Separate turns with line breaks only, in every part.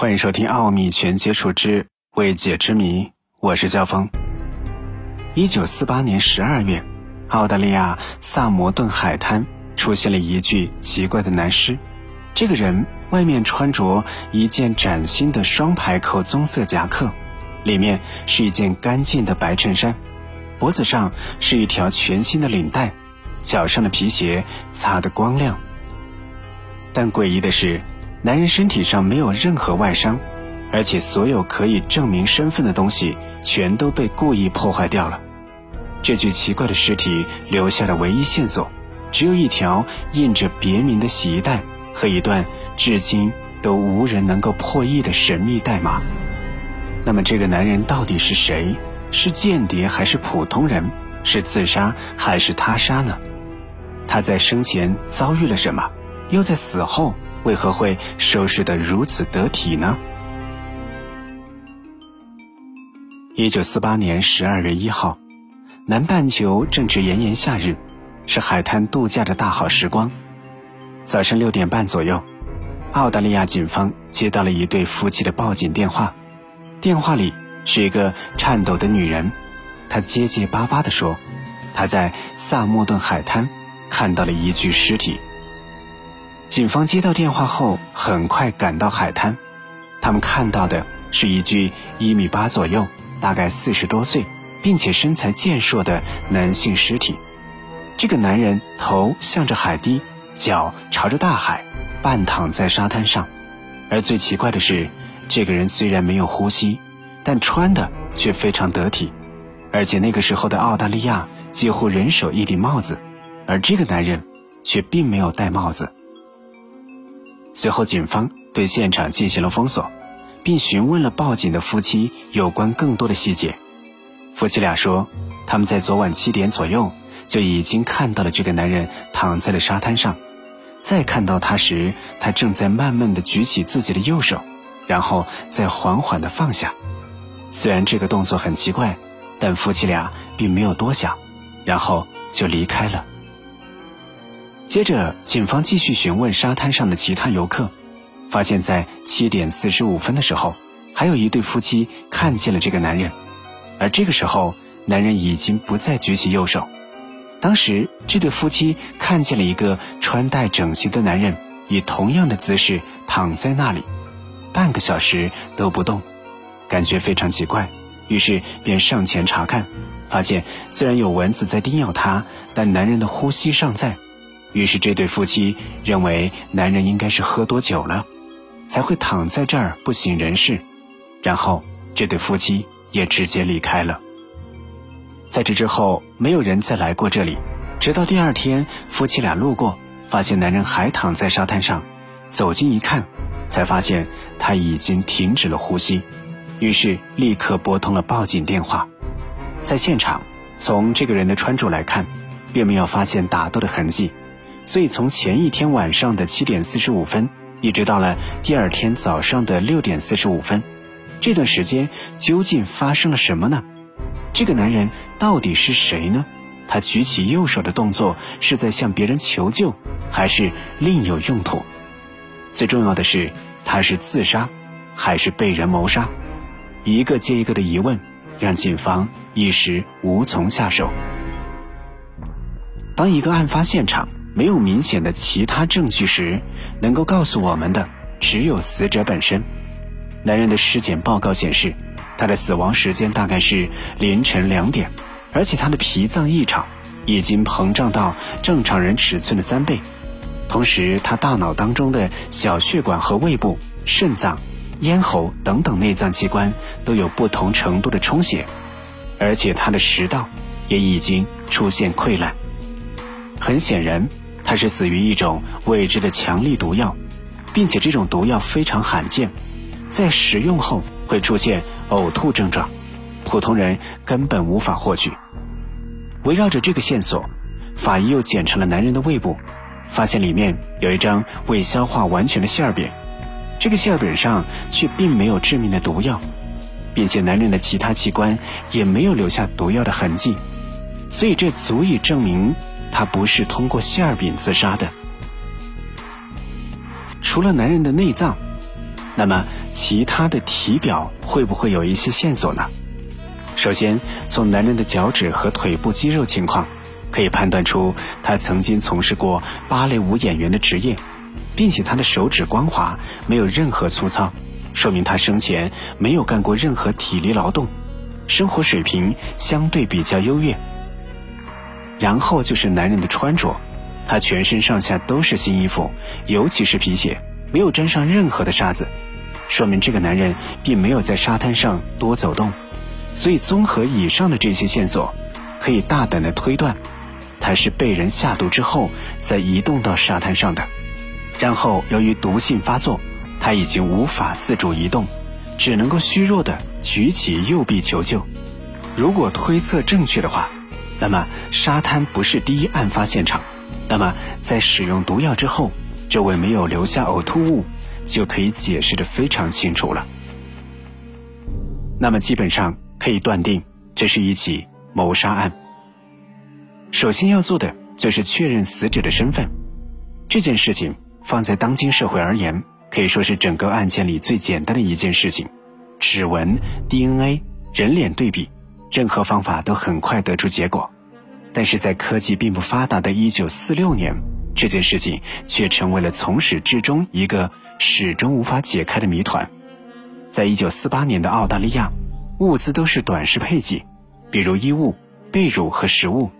欢迎收听《奥秘全接触之未解之谜》，我是焦峰。一九四八年十二月，澳大利亚萨摩顿海滩出现了一具奇怪的男尸。这个人外面穿着一件崭新的双排扣棕色夹克，里面是一件干净的白衬衫，脖子上是一条全新的领带，脚上的皮鞋擦得光亮。但诡异的是。男人身体上没有任何外伤，而且所有可以证明身份的东西全都被故意破坏掉了。这具奇怪的尸体留下的唯一线索，只有一条印着别名的洗衣袋和一段至今都无人能够破译的神秘代码。那么，这个男人到底是谁？是间谍还是普通人？是自杀还是他杀呢？他在生前遭遇了什么？又在死后？为何会收拾得如此得体呢？一九四八年十二月一号，南半球正值炎炎夏日，是海滩度假的大好时光。早晨六点半左右，澳大利亚警方接到了一对夫妻的报警电话。电话里是一个颤抖的女人，她结结巴巴地说：“她在萨默顿海滩看到了一具尸体。”警方接到电话后，很快赶到海滩。他们看到的是一具一米八左右、大概四十多岁，并且身材健硕的男性尸体。这个男人头向着海堤，脚朝着大海，半躺在沙滩上。而最奇怪的是，这个人虽然没有呼吸，但穿的却非常得体。而且那个时候的澳大利亚几乎人手一顶帽子，而这个男人却并没有戴帽子。随后，警方对现场进行了封锁，并询问了报警的夫妻有关更多的细节。夫妻俩说，他们在昨晚七点左右就已经看到了这个男人躺在了沙滩上，再看到他时，他正在慢慢的举起自己的右手，然后再缓缓的放下。虽然这个动作很奇怪，但夫妻俩并没有多想，然后就离开了。接着，警方继续询问沙滩上的其他游客，发现，在七点四十五分的时候，还有一对夫妻看见了这个男人，而这个时候，男人已经不再举起右手。当时，这对夫妻看见了一个穿戴整齐的男人以同样的姿势躺在那里，半个小时都不动，感觉非常奇怪，于是便上前查看，发现虽然有蚊子在叮咬他，但男人的呼吸尚在。于是，这对夫妻认为男人应该是喝多酒了，才会躺在这儿不省人事。然后，这对夫妻也直接离开了。在这之后，没有人再来过这里。直到第二天，夫妻俩路过，发现男人还躺在沙滩上，走近一看，才发现他已经停止了呼吸。于是，立刻拨通了报警电话。在现场，从这个人的穿着来看，并没有发现打斗的痕迹。所以，从前一天晚上的七点四十五分，一直到了第二天早上的六点四十五分，这段时间究竟发生了什么呢？这个男人到底是谁呢？他举起右手的动作是在向别人求救，还是另有用途？最重要的是，他是自杀，还是被人谋杀？一个接一个的疑问，让警方一时无从下手。当一个案发现场。没有明显的其他证据时，能够告诉我们的只有死者本身。男人的尸检报告显示，他的死亡时间大概是凌晨两点，而且他的脾脏异常，已经膨胀到正常人尺寸的三倍。同时，他大脑当中的小血管和胃部、肾脏、咽喉等等内脏器官都有不同程度的充血，而且他的食道也已经出现溃烂。很显然。他是死于一种未知的强力毒药，并且这种毒药非常罕见，在食用后会出现呕吐症状，普通人根本无法获取。围绕着这个线索，法医又检查了男人的胃部，发现里面有一张未消化完全的馅饼，这个馅饼上却并没有致命的毒药，并且男人的其他器官也没有留下毒药的痕迹，所以这足以证明。他不是通过馅儿饼自杀的。除了男人的内脏，那么其他的体表会不会有一些线索呢？首先，从男人的脚趾和腿部肌肉情况，可以判断出他曾经从事过芭蕾舞演员的职业，并且他的手指光滑，没有任何粗糙，说明他生前没有干过任何体力劳动，生活水平相对比较优越。然后就是男人的穿着，他全身上下都是新衣服，尤其是皮鞋，没有沾上任何的沙子，说明这个男人并没有在沙滩上多走动。所以，综合以上的这些线索，可以大胆的推断，他是被人下毒之后再移动到沙滩上的。然后，由于毒性发作，他已经无法自主移动，只能够虚弱的举起右臂求救。如果推测正确的话，那么沙滩不是第一案发现场。那么，在使用毒药之后，这位没有留下呕吐物，就可以解释的非常清楚了。那么，基本上。可以断定，这是一起谋杀案。首先要做的就是确认死者的身份。这件事情放在当今社会而言，可以说是整个案件里最简单的一件事情。指纹、DNA、人脸对比，任何方法都很快得出结果。但是在科技并不发达的1946年，这件事情却成为了从始至终一个始终无法解开的谜团。在1948年的澳大利亚。物资都是短时配给，比如衣物、被褥和食物，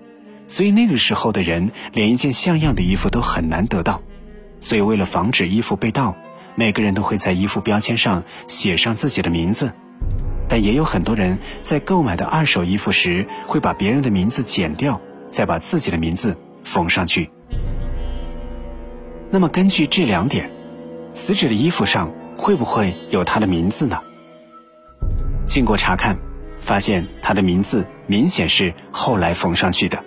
所以那个时候的人连一件像样的衣服都很难得到。所以为了防止衣服被盗，每个人都会在衣服标签上写上自己的名字。但也有很多人在购买的二手衣服时，会把别人的名字剪掉，再把自己的名字缝上去。那么根据这两点，死者的衣服上会不会有他的名字呢？经过查看，发现他的名字明显是后来缝上去的，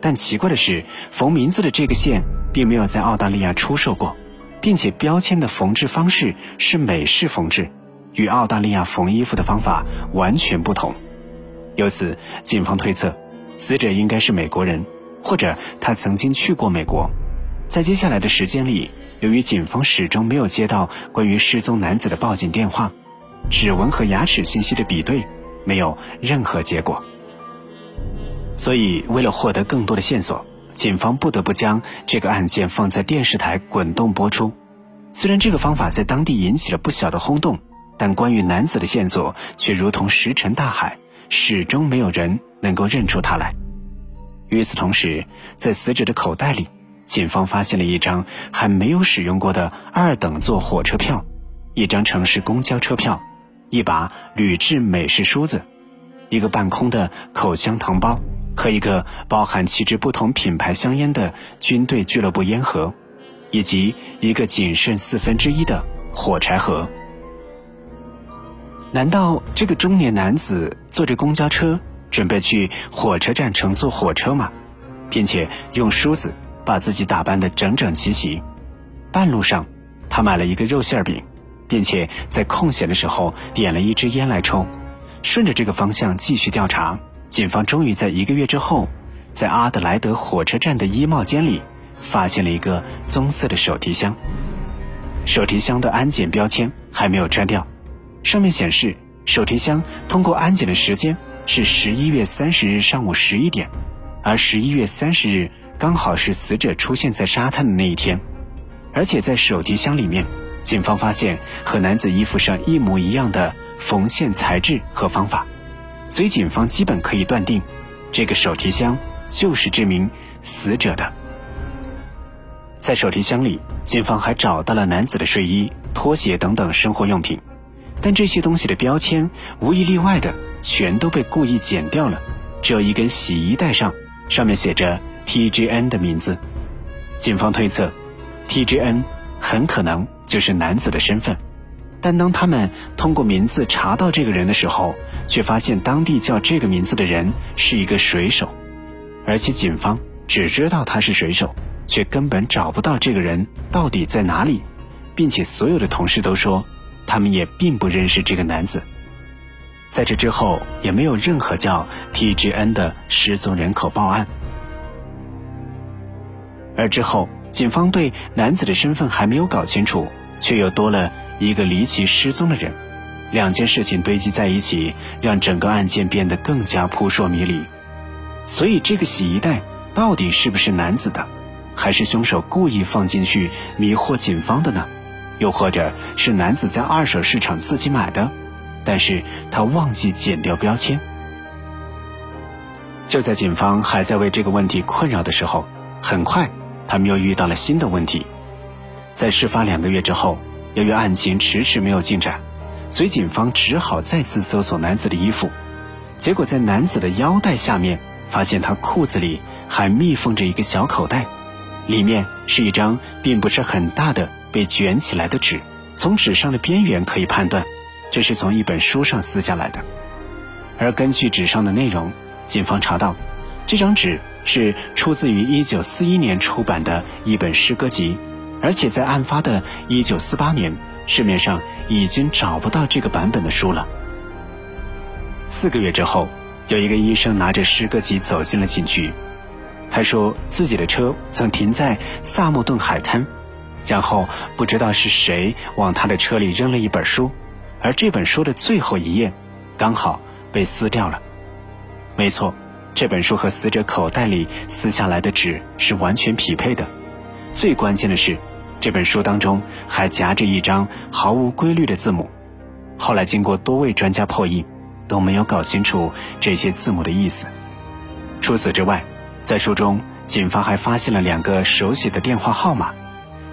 但奇怪的是，缝名字的这个线并没有在澳大利亚出售过，并且标签的缝制方式是美式缝制，与澳大利亚缝衣服的方法完全不同。由此，警方推测，死者应该是美国人，或者他曾经去过美国。在接下来的时间里，由于警方始终没有接到关于失踪男子的报警电话。指纹和牙齿信息的比对没有任何结果，所以为了获得更多的线索，警方不得不将这个案件放在电视台滚动播出。虽然这个方法在当地引起了不小的轰动，但关于男子的线索却如同石沉大海，始终没有人能够认出他来。与此同时，在死者的口袋里，警方发现了一张还没有使用过的二等座火车票，一张城市公交车票。一把铝制美式梳子，一个半空的口香糖包和一个包含七支不同品牌香烟的军队俱乐部烟盒，以及一个仅剩四分之一的火柴盒。难道这个中年男子坐着公交车准备去火车站乘坐火车吗？并且用梳子把自己打扮得整整齐齐。半路上，他买了一个肉馅饼。并且在空闲的时候点了一支烟来抽，顺着这个方向继续调查，警方终于在一个月之后，在阿德莱德火车站的衣帽间里发现了一个棕色的手提箱。手提箱的安检标签还没有摘掉，上面显示手提箱通过安检的时间是十一月三十日上午十一点，而十一月三十日刚好是死者出现在沙滩的那一天，而且在手提箱里面。警方发现和男子衣服上一模一样的缝线材质和方法，所以警方基本可以断定，这个手提箱就是这名死者的。在手提箱里，警方还找到了男子的睡衣、拖鞋等等生活用品，但这些东西的标签无一例外的全都被故意剪掉了，只有一根洗衣袋上上面写着 TGN 的名字。警方推测，TGN 很可能。就是男子的身份，但当他们通过名字查到这个人的时候，却发现当地叫这个名字的人是一个水手，而且警方只知道他是水手，却根本找不到这个人到底在哪里，并且所有的同事都说，他们也并不认识这个男子。在这之后，也没有任何叫 T.G.N 的失踪人口报案，而之后，警方对男子的身份还没有搞清楚。却又多了一个离奇失踪的人，两件事情堆积在一起，让整个案件变得更加扑朔迷离。所以，这个洗衣袋到底是不是男子的，还是凶手故意放进去迷惑警方的呢？又或者是男子在二手市场自己买的，但是他忘记剪掉标签？就在警方还在为这个问题困扰的时候，很快他们又遇到了新的问题。在事发两个月之后，由于案情迟迟没有进展，所以警方只好再次搜索男子的衣服。结果在男子的腰带下面发现他裤子里还密封着一个小口袋，里面是一张并不是很大的被卷起来的纸。从纸上的边缘可以判断，这是从一本书上撕下来的。而根据纸上的内容。警方查到，这张纸是出自于1941年出版的一本诗歌集，而且在案发的1948年，市面上已经找不到这个版本的书了。四个月之后，有一个医生拿着诗歌集走进了警局，他说自己的车曾停在萨默顿海滩，然后不知道是谁往他的车里扔了一本书，而这本书的最后一页刚好被撕掉了。没错，这本书和死者口袋里撕下来的纸是完全匹配的。最关键的是，这本书当中还夹着一张毫无规律的字母。后来经过多位专家破译，都没有搞清楚这些字母的意思。除此之外，在书中，警方还发现了两个手写的电话号码，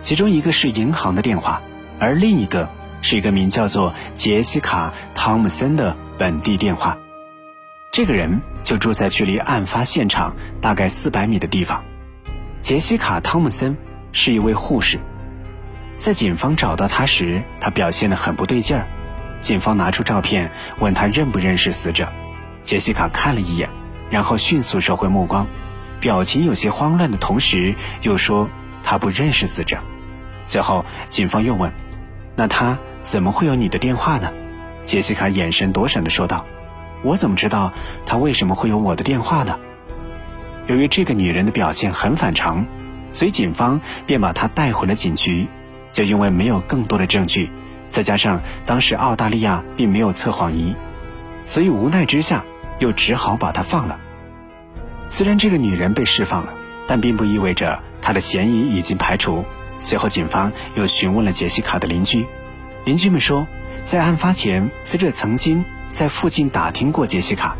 其中一个是银行的电话，而另一个是一个名叫做杰西卡·汤姆森的本地电话。这个人就住在距离案发现场大概四百米的地方。杰西卡·汤姆森是一位护士，在警方找到他时，他表现得很不对劲儿。警方拿出照片问他认不认识死者，杰西卡看了一眼，然后迅速收回目光，表情有些慌乱的同时又说他不认识死者。最后，警方又问：“那他怎么会有你的电话呢？”杰西卡眼神躲闪地说道。我怎么知道他为什么会有我的电话呢？由于这个女人的表现很反常，所以警方便把她带回了警局。就因为没有更多的证据，再加上当时澳大利亚并没有测谎仪，所以无奈之下又只好把她放了。虽然这个女人被释放了，但并不意味着她的嫌疑已经排除。随后，警方又询问了杰西卡的邻居，邻居们说，在案发前，死者曾经。在附近打听过杰西卡，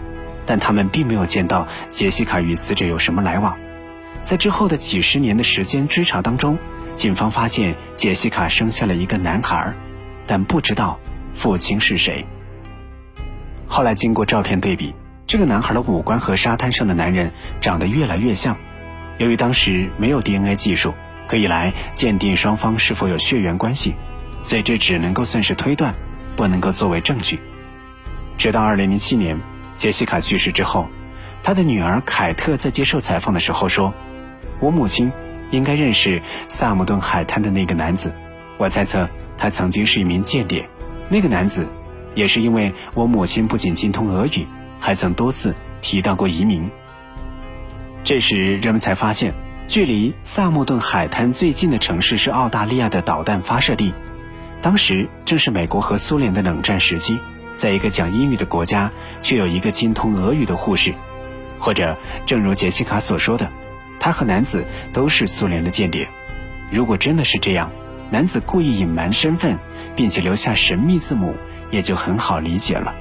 但他们并没有见到杰西卡与死者有什么来往。在之后的几十年的时间追查当中，警方发现杰西卡生下了一个男孩，但不知道父亲是谁。后来经过照片对比，这个男孩的五官和沙滩上的男人长得越来越像。由于当时没有 DNA 技术可以来鉴定双方是否有血缘关系，所以这只能够算是推断，不能够作为证据。直到2007年，杰西卡去世之后，他的女儿凯特在接受采访的时候说：“我母亲应该认识萨姆顿海滩的那个男子，我猜测他曾经是一名间谍。那个男子，也是因为我母亲不仅精通俄语，还曾多次提到过移民。”这时，人们才发现，距离萨默顿海滩最近的城市是澳大利亚的导弹发射地，当时正是美国和苏联的冷战时期。在一个讲英语的国家，却有一个精通俄语的护士，或者正如杰西卡所说的，他和男子都是苏联的间谍。如果真的是这样，男子故意隐瞒身份，并且留下神秘字母，也就很好理解了。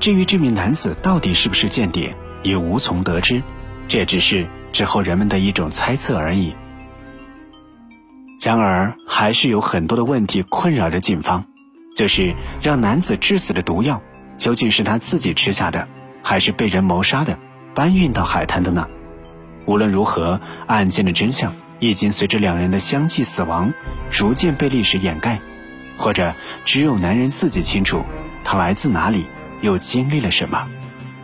至于这名男子到底是不是间谍，也无从得知，这只是之后人们的一种猜测而已。然而，还是有很多的问题困扰着警方。就是让男子致死的毒药，究竟是他自己吃下的，还是被人谋杀的，搬运到海滩的呢？无论如何，案件的真相已经随着两人的相继死亡，逐渐被历史掩盖，或者只有男人自己清楚，他来自哪里，又经历了什么。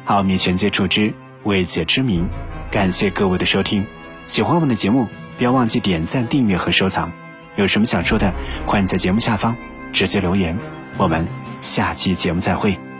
奥秘全接触之未解之谜，感谢各位的收听。喜欢我们的节目，不要忘记点赞、订阅和收藏。有什么想说的，欢迎在节目下方。直接留言，我们下期节目再会。